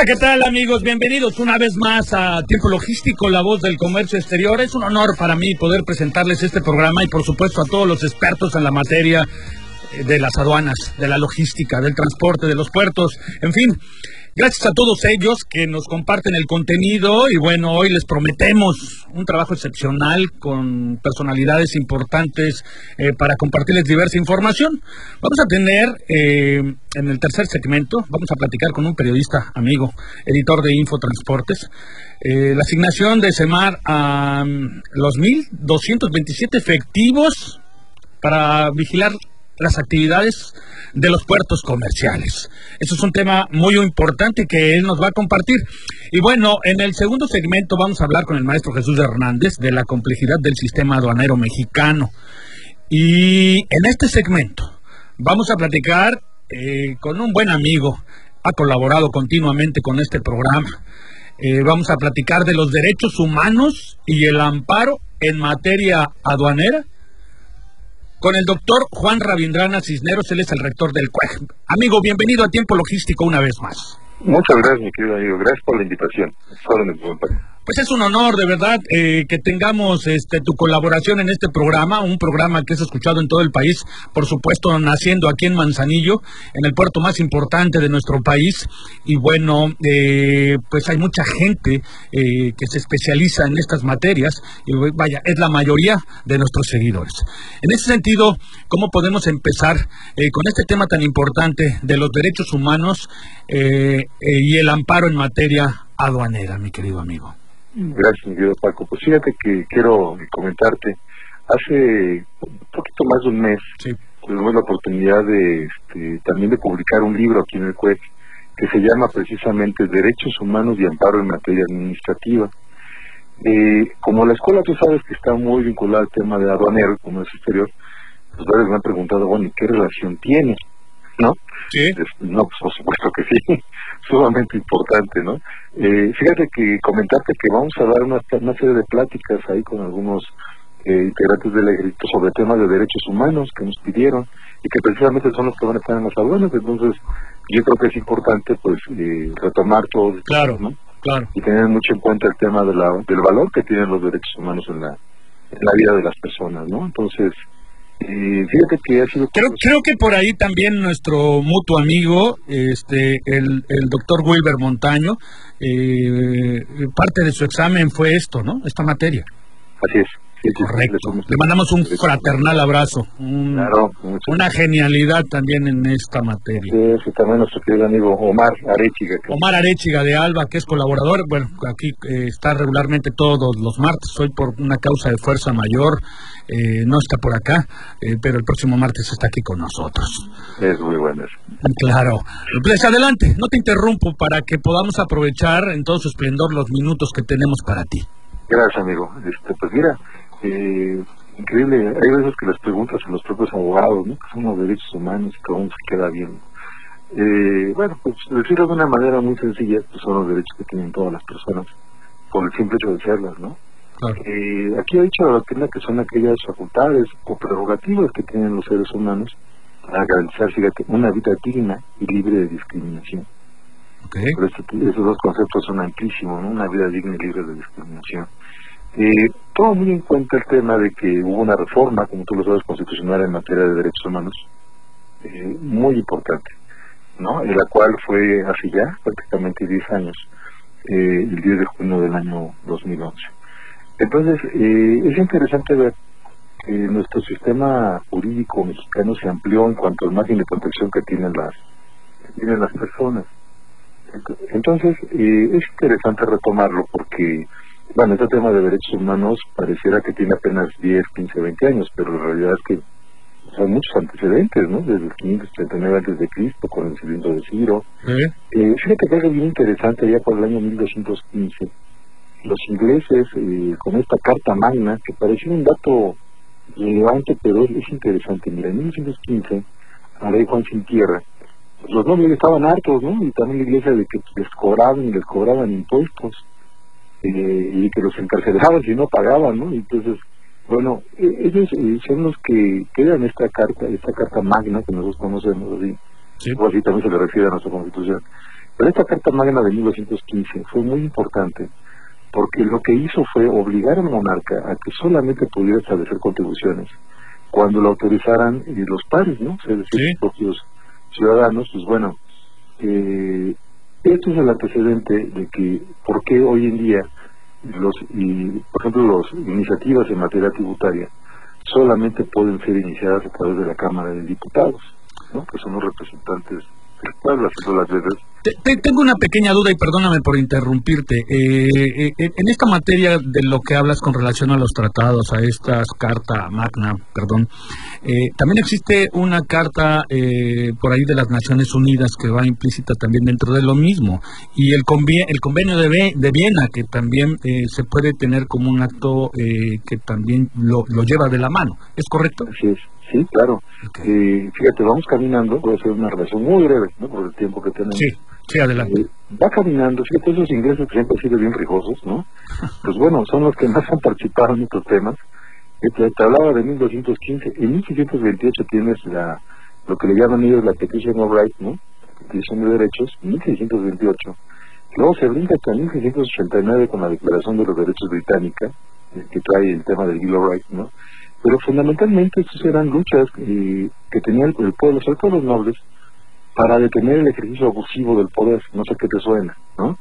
Hola, ¿qué tal amigos? Bienvenidos una vez más a Tiempo Logístico, la voz del comercio exterior. Es un honor para mí poder presentarles este programa y por supuesto a todos los expertos en la materia eh, de las aduanas, de la logística, del transporte, de los puertos, en fin. Gracias a todos ellos que nos comparten el contenido y bueno, hoy les prometemos un trabajo excepcional con personalidades importantes eh, para compartirles diversa información. Vamos a tener eh, en el tercer segmento, vamos a platicar con un periodista amigo, editor de Infotransportes, eh, la asignación de SEMAR a mm, los 1.227 efectivos para vigilar las actividades de los puertos comerciales. Eso es un tema muy importante que él nos va a compartir. Y bueno, en el segundo segmento vamos a hablar con el maestro Jesús Hernández de la complejidad del sistema aduanero mexicano. Y en este segmento vamos a platicar eh, con un buen amigo, ha colaborado continuamente con este programa. Eh, vamos a platicar de los derechos humanos y el amparo en materia aduanera con el doctor Juan Rabindrana Cisneros, él es el rector del CUEG. Amigo, bienvenido a Tiempo Logístico una vez más. Muchas gracias, mi querido amigo. Gracias por la invitación. Pues es un honor, de verdad, eh, que tengamos este, tu colaboración en este programa, un programa que es escuchado en todo el país, por supuesto, naciendo aquí en Manzanillo, en el puerto más importante de nuestro país. Y bueno, eh, pues hay mucha gente eh, que se especializa en estas materias, y vaya, es la mayoría de nuestros seguidores. En ese sentido, ¿cómo podemos empezar con este tema tan importante de los derechos humanos y el amparo en materia aduanera, mi querido amigo? Gracias, mi querido Paco. Pues fíjate que quiero comentarte, hace un poquito más de un mes tuvimos la oportunidad de este, también de publicar un libro aquí en el CUEC que se llama precisamente Derechos Humanos y Amparo en Materia Administrativa. Eh, como la escuela tú sabes que está muy vinculada al tema de aduanero, como es exterior, pues varios me han preguntado, bueno, ¿y qué relación tiene? ¿No? Sí. no, pues por supuesto que sí sumamente importante, ¿no? Eh, fíjate que comentarte que vamos a dar una, una serie de pláticas ahí con algunos eh, integrantes del ejército sobre temas de derechos humanos que nos pidieron y que precisamente son los que van a estar en las aduanas, entonces yo creo que es importante pues eh, retomar todo claro, ¿no? claro. y tener mucho en cuenta el tema de la, del valor que tienen los derechos humanos en la, en la vida de las personas, ¿no? Entonces, fíjate que ha sido... Creo, creo que por ahí también nuestro mutuo amigo, este, el, el doctor Wilber Montaño, eh, parte de su examen fue esto, ¿no? Esta materia. Así es. Correcto. Le mandamos un fraternal abrazo. una genialidad también en esta materia. Sí, también nuestro querido amigo Omar Arechiga. Omar Arechiga de Alba, que es colaborador. Bueno, aquí eh, está regularmente todos los martes. Hoy por una causa de fuerza mayor. Eh, no está por acá, eh, pero el próximo martes está aquí con nosotros. Es muy bueno Claro. Pues adelante, no te interrumpo para que podamos aprovechar en todo su esplendor los minutos que tenemos para ti. Gracias, amigo. Este, pues mira, eh, increíble, hay veces que las preguntas a los propios abogados, ¿no? que son los derechos humanos y que aún se queda bien. Eh, bueno, pues decirlo de una manera muy sencilla, pues son los derechos que tienen todas las personas, por el simple hecho de serlas, ¿no? Eh, aquí ha dicho la doctrina que son aquellas facultades o prerrogativas que tienen los seres humanos para garantizar, fíjate, una vida digna y libre de discriminación. Okay. esos dos conceptos son amplísimos, ¿no? Una vida digna y libre de discriminación. Eh, todo muy en cuenta el tema de que hubo una reforma, como tú lo sabes, constitucional en materia de derechos humanos, eh, muy importante, ¿no? En la cual fue hace ya prácticamente 10 años, eh, el 10 de junio del año 2011. Entonces, eh, es interesante ver que nuestro sistema jurídico mexicano se amplió en cuanto al margen de protección que tienen las, que tienen las personas. Entonces, eh, es interesante retomarlo porque bueno, este tema de derechos humanos pareciera que tiene apenas 10, 15, 20 años, pero la realidad es que son muchos antecedentes, ¿no? Desde el 539 antes de Cristo, con el cilindro de Ciro. Eh, fíjate que algo bien interesante, ya por el año 1215, los ingleses, eh, con esta carta magna, que parecía un dato relevante, pero es, interesante. Mira, en 1915, a rey Juan sin tierra, los nobles estaban hartos, ¿no? Y también la iglesia de que les cobraban y les cobraban impuestos, eh, y que los encarcelaban si no pagaban, ¿no? Entonces, bueno, e, ellos eh, son los que crean esta carta, esta carta magna que nosotros conocemos así, sí. o así también se le refiere a nuestra constitución. Pero esta carta magna de 1915 fue muy importante porque lo que hizo fue obligar al monarca a que solamente pudiera establecer contribuciones cuando lo autorizaran eh, los pares, ¿no? Es decir, los propios ciudadanos, pues bueno, eh, esto es el antecedente de que, ¿por qué hoy en día los, y, por ejemplo, las iniciativas en materia tributaria solamente pueden ser iniciadas a través de la Cámara de Diputados, ¿no? que son los representantes del pueblo, haciendo las veces tengo una pequeña duda y perdóname por interrumpirte. Eh, eh, en esta materia de lo que hablas con relación a los tratados, a esta carta magna, perdón, eh, también existe una carta por ahí de las Naciones Unidas que va implícita también dentro de lo mismo y el, el convenio de, de, Viena que también se puede tener como un acto que también lo, lo lleva de la mano. ¿Es correcto? Así es. Sí, claro. Eh, fíjate, vamos caminando, voy a hacer una relación muy breve, ¿no? Por el tiempo que tenemos. Sí, sí, adelante. Eh, va caminando, fíjate, esos ingresos que siempre han sido bien rijosos, ¿no? Pues bueno, son los que más han participado en estos temas. Este, te, hablaba de 1215, en 1628 tienes la, lo que le llaman ellos la Petition of Rights, ¿no? Petición de Derechos, 1628. Luego se brinca hasta 1689 con la Declaración de los Derechos Británica, eh, que trae el tema del Bill of Rights, ¿no? Pero fundamentalmente estas eran luchas eh, que tenía el, pueblo, sobre todo los nobles, para detener el ejercicio abusivo del poder, no sé qué te suena, ¿no?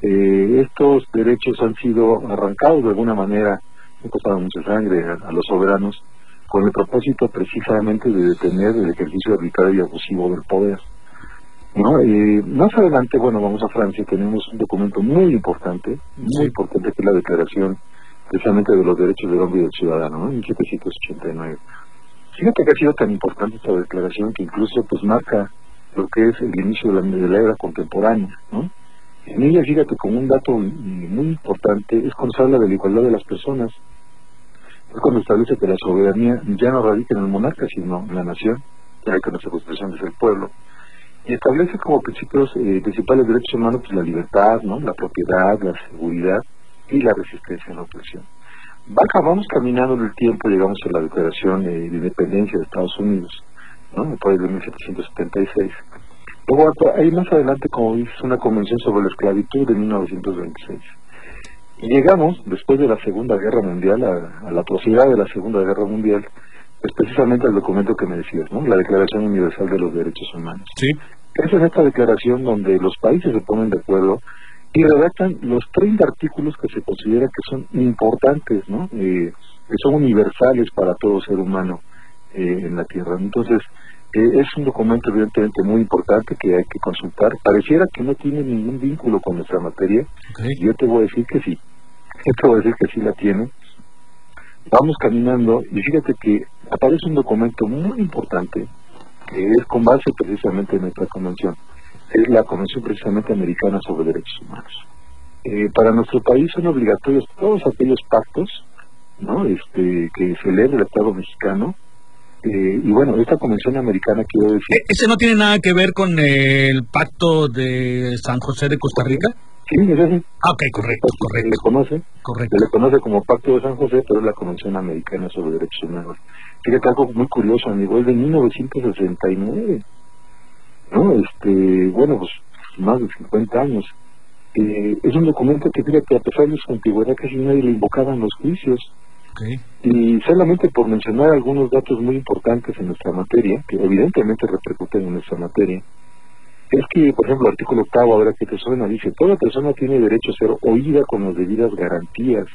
Eh, estos derechos han sido arrancados de alguna manera, han costado mucha sangre a, los soberanos, con el propósito precisamente de detener el ejercicio arbitrario y abusivo del poder. ¿no? Eh, más adelante, bueno, vamos a Francia, tenemos un documento muy importante, muy importante que es la Declaración precisamente de los derechos del hombre y del ciudadano, ¿no? en 1789. Fíjate que ha sido tan importante esta declaración que incluso pues marca lo que es el inicio de la, era contemporánea, ¿no? En ella, fíjate, como un dato muy importante, es cuando se habla de la igualdad de las personas, es cuando establece que la soberanía ya no radica en el monarca, sino en la nación, ya que nuestra constitución es el pueblo, y establece como principios eh, principales derechos humanos pues, la libertad, ¿no? la propiedad, la seguridad, y la resistencia a la opresión. vamos caminando en el tiempo, llegamos a la Declaración de Independencia de Estados Unidos, ¿no? después de 1776. Luego hay más adelante, como dices, una convención sobre la esclavitud de 1926. Y llegamos, después de la Segunda Guerra Mundial, a, la atrocidad de la Segunda Guerra Mundial, pues precisamente al documento que me decías, ¿no? La Declaración Universal de los Derechos Humanos. Sí. Esa es esta declaración donde los países se ponen de acuerdo y redactan los 30 artículos que se considera que son importantes, ¿no? Eh, que son universales para todo ser humano eh, en la Tierra. Entonces, eh, es un documento evidentemente muy importante que hay que consultar. Pareciera que no tiene ningún vínculo con nuestra materia. Yo te voy a decir que sí. Yo te voy a decir que sí la tiene. Vamos caminando y fíjate que aparece un documento muy importante que es con base precisamente en esta convención es la Convención precisamente americana sobre derechos humanos. Eh, para nuestro país son obligatorios todos aquellos pactos ¿no? este, que celebra el Estado mexicano. Eh, y bueno, esta convención americana, quiero decir... ¿E-, ¿Ese no tiene nada que ver con el pacto de San José de Costa Rica? Sí, es ese. Ah, ok, correcto, correcto. Se le conoce, correcto. se le conoce como Pacto de San José, pero es la Convención Americana sobre Derechos Humanos. Fíjate algo muy curioso, amigo, es de 1969. ¿No? Este, bueno, pues más de 50 años. Eh, es un documento que que a pesar de su antigüedad casi nadie le invocaba en los juicios. Y solamente por mencionar algunos datos muy importantes en nuestra materia, que evidentemente repercuten en nuestra materia, es que, por ejemplo, el artículo octavo, ahora que te suena, dice, toda persona tiene derecho a ser oída con las debidas garantías,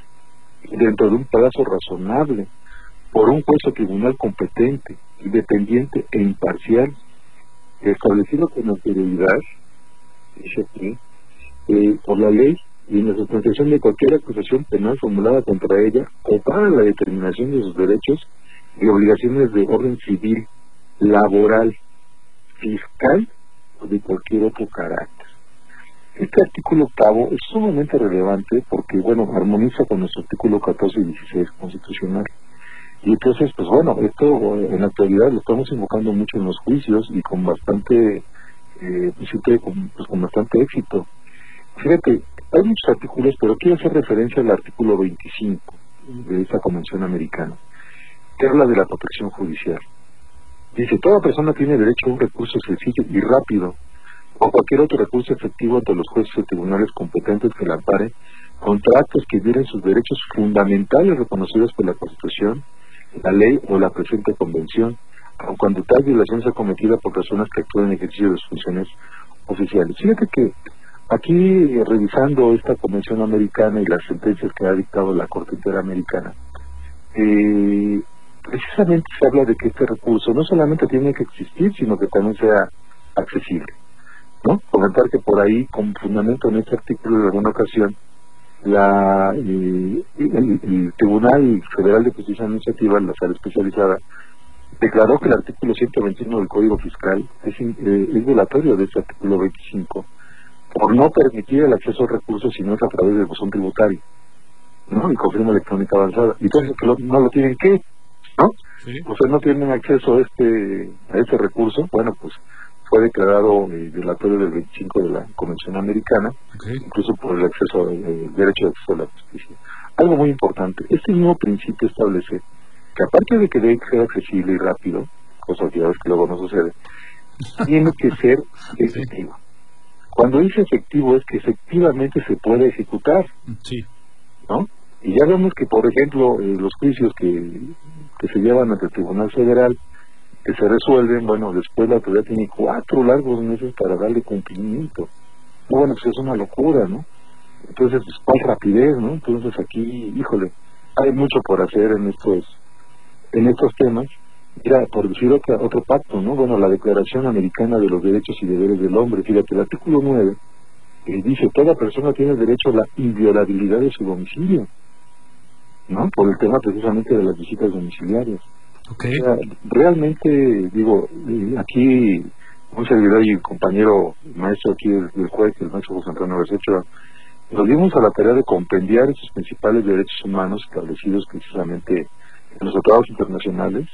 dentro de un plazo razonable, por un juez o tribunal competente, independiente e imparcial, establecido con anterioridad, dice aquí, eh, por la ley y en la sustentación de cualquier acusación penal formulada contra ella o para la determinación de sus derechos y obligaciones de orden civil, laboral, fiscal o de cualquier otro carácter. Este artículo octavo es sumamente relevante porque, bueno, armoniza con nuestro artículo 14 y 16 constitucional. Y entonces, pues bueno, esto en la actualidad lo estamos invocando mucho en los juicios y con bastante, eh, pues, con, pues, con bastante éxito. Fíjate, hay muchos artículos, pero quiero hacer referencia al artículo 25 de esta Convención Americana, que habla de la protección judicial. Dice, toda persona tiene derecho a un recurso sencillo y rápido o cualquier otro recurso efectivo ante los jueces o tribunales competentes que la ampare contra actos que violen sus derechos fundamentales reconocidos por la Constitución, la ley o la presente convención, aun cuando tal violación sea cometida por personas que actúan en ejercicio de sus funciones oficiales. Fíjate que aquí, revisando esta convención americana y las sentencias que ha dictado la Corte Interamericana, eh, precisamente se habla de que este recurso no solamente tiene que existir, sino que también sea accesible. ¿no? Comentar que por ahí, con fundamento en este artículo, en alguna ocasión, la, eh, el, Tribunal Federal de Justicia Administrativa, la sala especializada, declaró que el artículo 121 del Código Fiscal es, eh, es violatorio de este artículo 25 por no permitir el acceso a recursos si no es a través del buzón tributario, ¿no? Y confirma electrónica avanzada. Y entonces que no lo tienen que, ¿no? O sea, no tienen acceso a este a este recurso, bueno, pues fue declarado eh, violatorio del 25 de la Convención Americana, incluso por el acceso, el derecho de acceso a la justicia. Algo muy importante, este nuevo principio establece que aparte de que debe ser accesible y rápido, cosa que ya ves que luego no sucede, tiene que ser efectivo. Cuando dice efectivo es que efectivamente se puede ejecutar. Sí. ¿No? Y ya vemos que, por ejemplo, eh, los juicios que, que se llevan ante el Tribunal Federal, que se resuelven, bueno, después la autoridad tiene cuatro largos meses para darle cumplimiento. Bueno, pues es una locura, ¿no? Entonces, pues, ¿cuál rapidez, no? Entonces aquí, híjole, hay mucho por hacer en estos, en estos temas Mira, por decir otro, otro pacto, ¿no? Bueno, la Declaración Americana de los Derechos y Deberes del Hombre, fíjate, el artículo 9 eh, dice, toda persona tiene derecho a la inviolabilidad de su domicilio, ¿no? Por el tema precisamente de las visitas domiciliarias. Okay. realmente, digo, eh, aquí un servidor y compañero maestro aquí del, juez, el maestro José Antonio Resecho, nos dimos a la tarea de compendiar esos principales derechos humanos establecidos precisamente en los tratados internacionales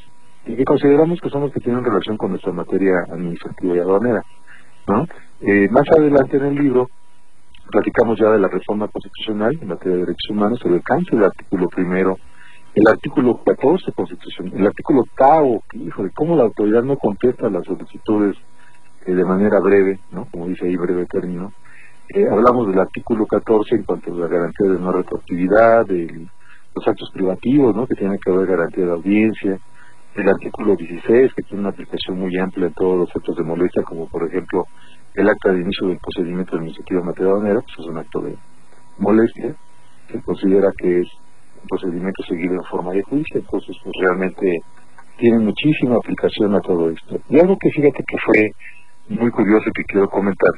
y que consideramos que son los que tienen relación con nuestra materia administrativa y aduanera. ¿no? Eh, más adelante en el libro platicamos ya de la reforma constitucional en materia de derechos humanos, el alcance del artículo primero, el artículo 14 constitución, el artículo octavo, de cómo la autoridad no contesta las solicitudes eh, de manera breve, ¿no? como dice ahí breve término. Eh, hablamos del artículo 14 en cuanto a la garantía de no retroactividad, de los actos privativos, ¿no? que tienen que haber garantía de audiencia, el artículo 16, que tiene una aplicación muy amplia en todos los actos de molestia, como por ejemplo el acta de inicio del procedimiento administrativo aduanera, pues es un acto de molestia, que considera que es un procedimiento seguido en forma de juicio, entonces pues realmente tiene muchísima aplicación a todo esto. Y algo que fíjate que fue muy curioso y que quiero comentar,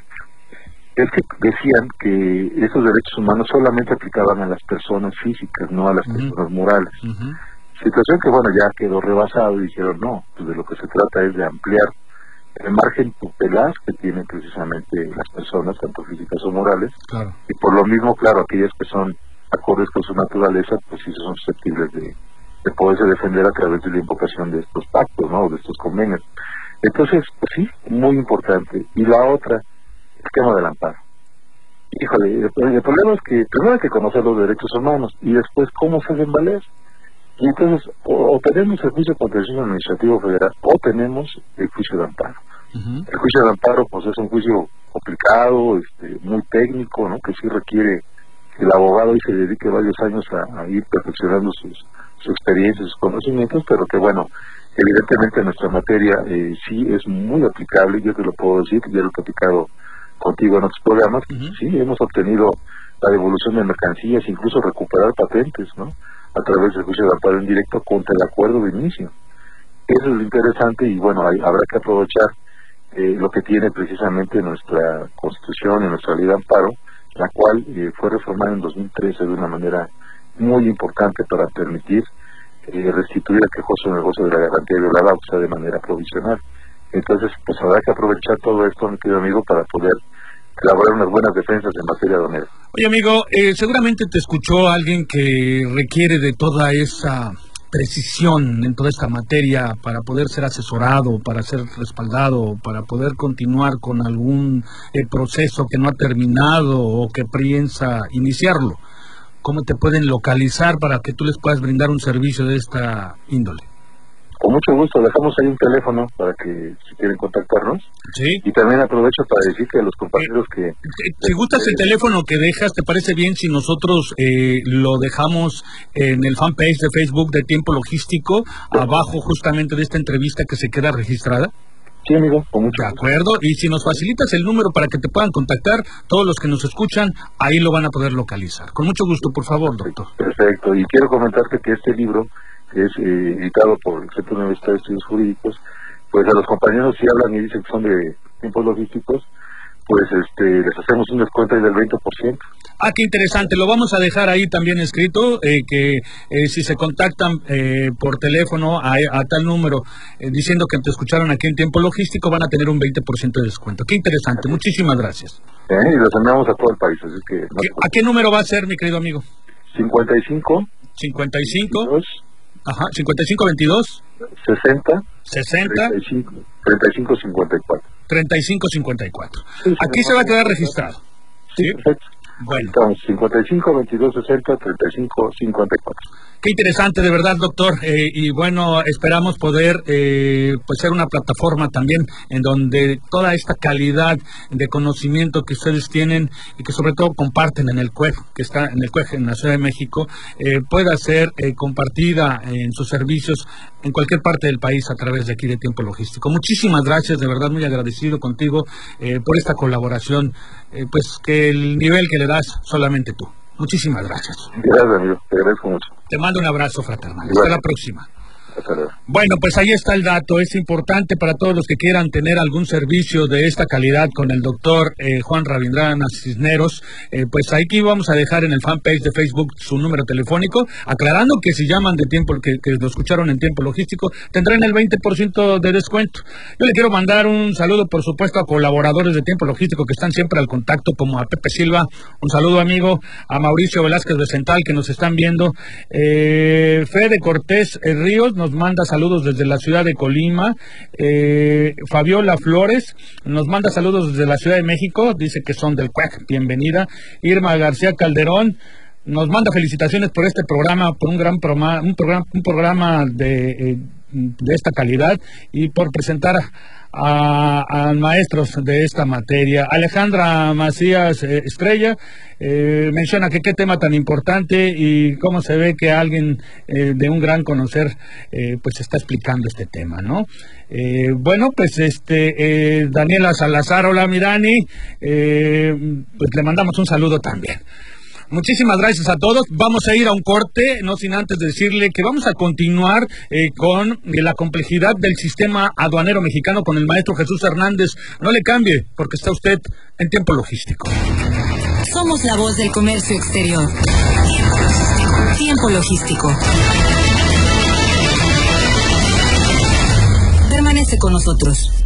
es que decían que esos derechos humanos solamente aplicaban a las personas físicas, no a las personas morales. Situación que, bueno, ya quedó rebasado y dijeron, no, pues de lo que se trata es de ampliar el margen tutelar que tienen precisamente las personas, tanto físicas o morales, y por lo mismo, claro, aquellas que son acordes con su naturaleza, pues sí son susceptibles de, de poderse defender a través de la invocación de estos pactos, ¿no? de estos convenios. Entonces, pues sí, muy importante. Y la otra, el tema del amparo. Híjole, el, problema es que primero hay que conocer los derechos humanos y después cómo se hacen valer. Y entonces, o, tenemos el juicio de contencioso administrativo federal o tenemos el juicio de amparo. El juicio de amparo, pues es un juicio complicado, este, muy técnico, ¿no? Que sí requiere el abogado y se dedique varios años a, ir perfeccionando sus, su experiencia, sus conocimientos, pero que bueno, evidentemente nuestra materia eh, sí es muy aplicable, yo te lo puedo decir, ya lo he platicado contigo en otros programas, sí, hemos obtenido la devolución de mercancías, incluso recuperar patentes, ¿no? a través del juicio de amparo en directo contra el acuerdo de inicio. Eso es lo interesante y bueno, habrá que aprovechar eh, lo que tiene precisamente nuestra constitución y nuestra ley de amparo, la cual eh, fue reformada en 2013 de una manera muy importante para permitir eh, restituir el quejoso negocio de la garantía violada, o sea, de manera provisional. Entonces, pues habrá que aprovechar todo esto, mi querido amigo, para poder elaborar unas buenas defensas en materia de honor. Oye, amigo, eh, seguramente te escuchó alguien que requiere de toda esa precisión en toda esta materia para poder ser asesorado, para ser respaldado, para poder continuar con algún eh, proceso que no ha terminado o que piensa iniciarlo. ¿Cómo te pueden localizar para que tú les puedas brindar un servicio de esta índole? Con mucho gusto, dejamos ahí un teléfono para que si quieren contactarnos. Sí. Y también aprovecho para decir que a los compañeros que... Si gustas el teléfono que dejas, ¿te parece bien si nosotros eh, lo dejamos en el fanpage de Facebook de Tiempo Logístico, abajo justamente de esta entrevista que se queda registrada? Sí, amigo, con mucho De acuerdo, y si nos facilitas el número para que te puedan contactar, todos los que nos escuchan, ahí lo van a poder localizar. Con mucho gusto, por favor, doctor. Perfecto, y quiero comentarte que este libro que es eh, editado por el Centro Universitario de Estudios Jurídicos, pues a los compañeros si hablan y dicen que son de tiempos logísticos, pues este les hacemos un descuento del 20%. Ah, qué interesante. Lo vamos a dejar ahí también escrito, eh, que eh, si se contactan eh, por teléfono a, a tal número eh, diciendo que te escucharon aquí en tiempo logístico, van a tener un 20% de descuento. Qué interesante. Muchísimas gracias. Y los enviamos a todo el país, así que... no ¿Qué- te ¿A qué número va a ser, mi querido amigo? preocupes. 55, 55, 2, ajá, 55, 22, 60, 60, 35, 35, 54. 35, 54. Sí, Aquí se va a quedar registrado. Sí, ¿Sí? perfecto. Bueno. Estamos 55, 22, 60, 35, 54. Qué interesante, de verdad, doctor. Eh, y bueno, esperamos poder eh, pues ser una plataforma también en donde toda esta calidad de conocimiento que ustedes tienen y que sobre todo comparten en el CUEG, que está en el CUEG en la Ciudad de México, eh, pueda ser compartida en sus servicios en cualquier parte del país a través de aquí de Tiempo Logístico. Muchísimas gracias, de verdad, muy agradecido contigo por esta colaboración, pues que el nivel que le das solamente tú. Muchísimas gracias. Gracias, amigo. Te agradezco mucho. Te mando un abrazo fraternal. Hasta la próxima. Bueno, pues ahí está el dato. Es importante para todos los que quieran tener algún servicio de esta calidad con el doctor eh, Juan Rabindrana Cisneros. Eh, pues aquí vamos a dejar en el fanpage de Facebook su número telefónico, aclarando que si llaman de tiempo, que, que lo escucharon en tiempo logístico, tendrán el 20% de descuento. Yo le quiero mandar un saludo, por supuesto, a colaboradores de tiempo logístico que están siempre al contacto, como a Pepe Silva. Un saludo, amigo. A Mauricio Velázquez de Central, que nos están viendo. Eh, Fede Cortés eh, Ríos nos manda saludos desde la ciudad de Colima. Eh, Fabiola Flores nos manda saludos desde la Ciudad de México. Dice que son del CUEC. Bienvenida. Irma García Calderón nos manda felicitaciones por este programa, por un gran programa, un programa, eh, de esta calidad y por presentar a, maestros de esta materia. Alejandra Macías eh, Estrella eh, menciona que qué tema tan importante y cómo se ve que alguien de un gran conocer pues está explicando este tema, ¿no? Bueno, pues este Daniela Salazar, hola mi Dani, eh, pues le mandamos un saludo también. Muchísimas gracias a todos. Vamos a ir a un corte, no sin antes decirle que vamos a continuar eh, con la complejidad del sistema aduanero mexicano con el maestro Jesús Hernández. No le cambie, porque está usted en tiempo logístico. Somos la voz del comercio exterior. Tiempo logístico. Permanece con nosotros.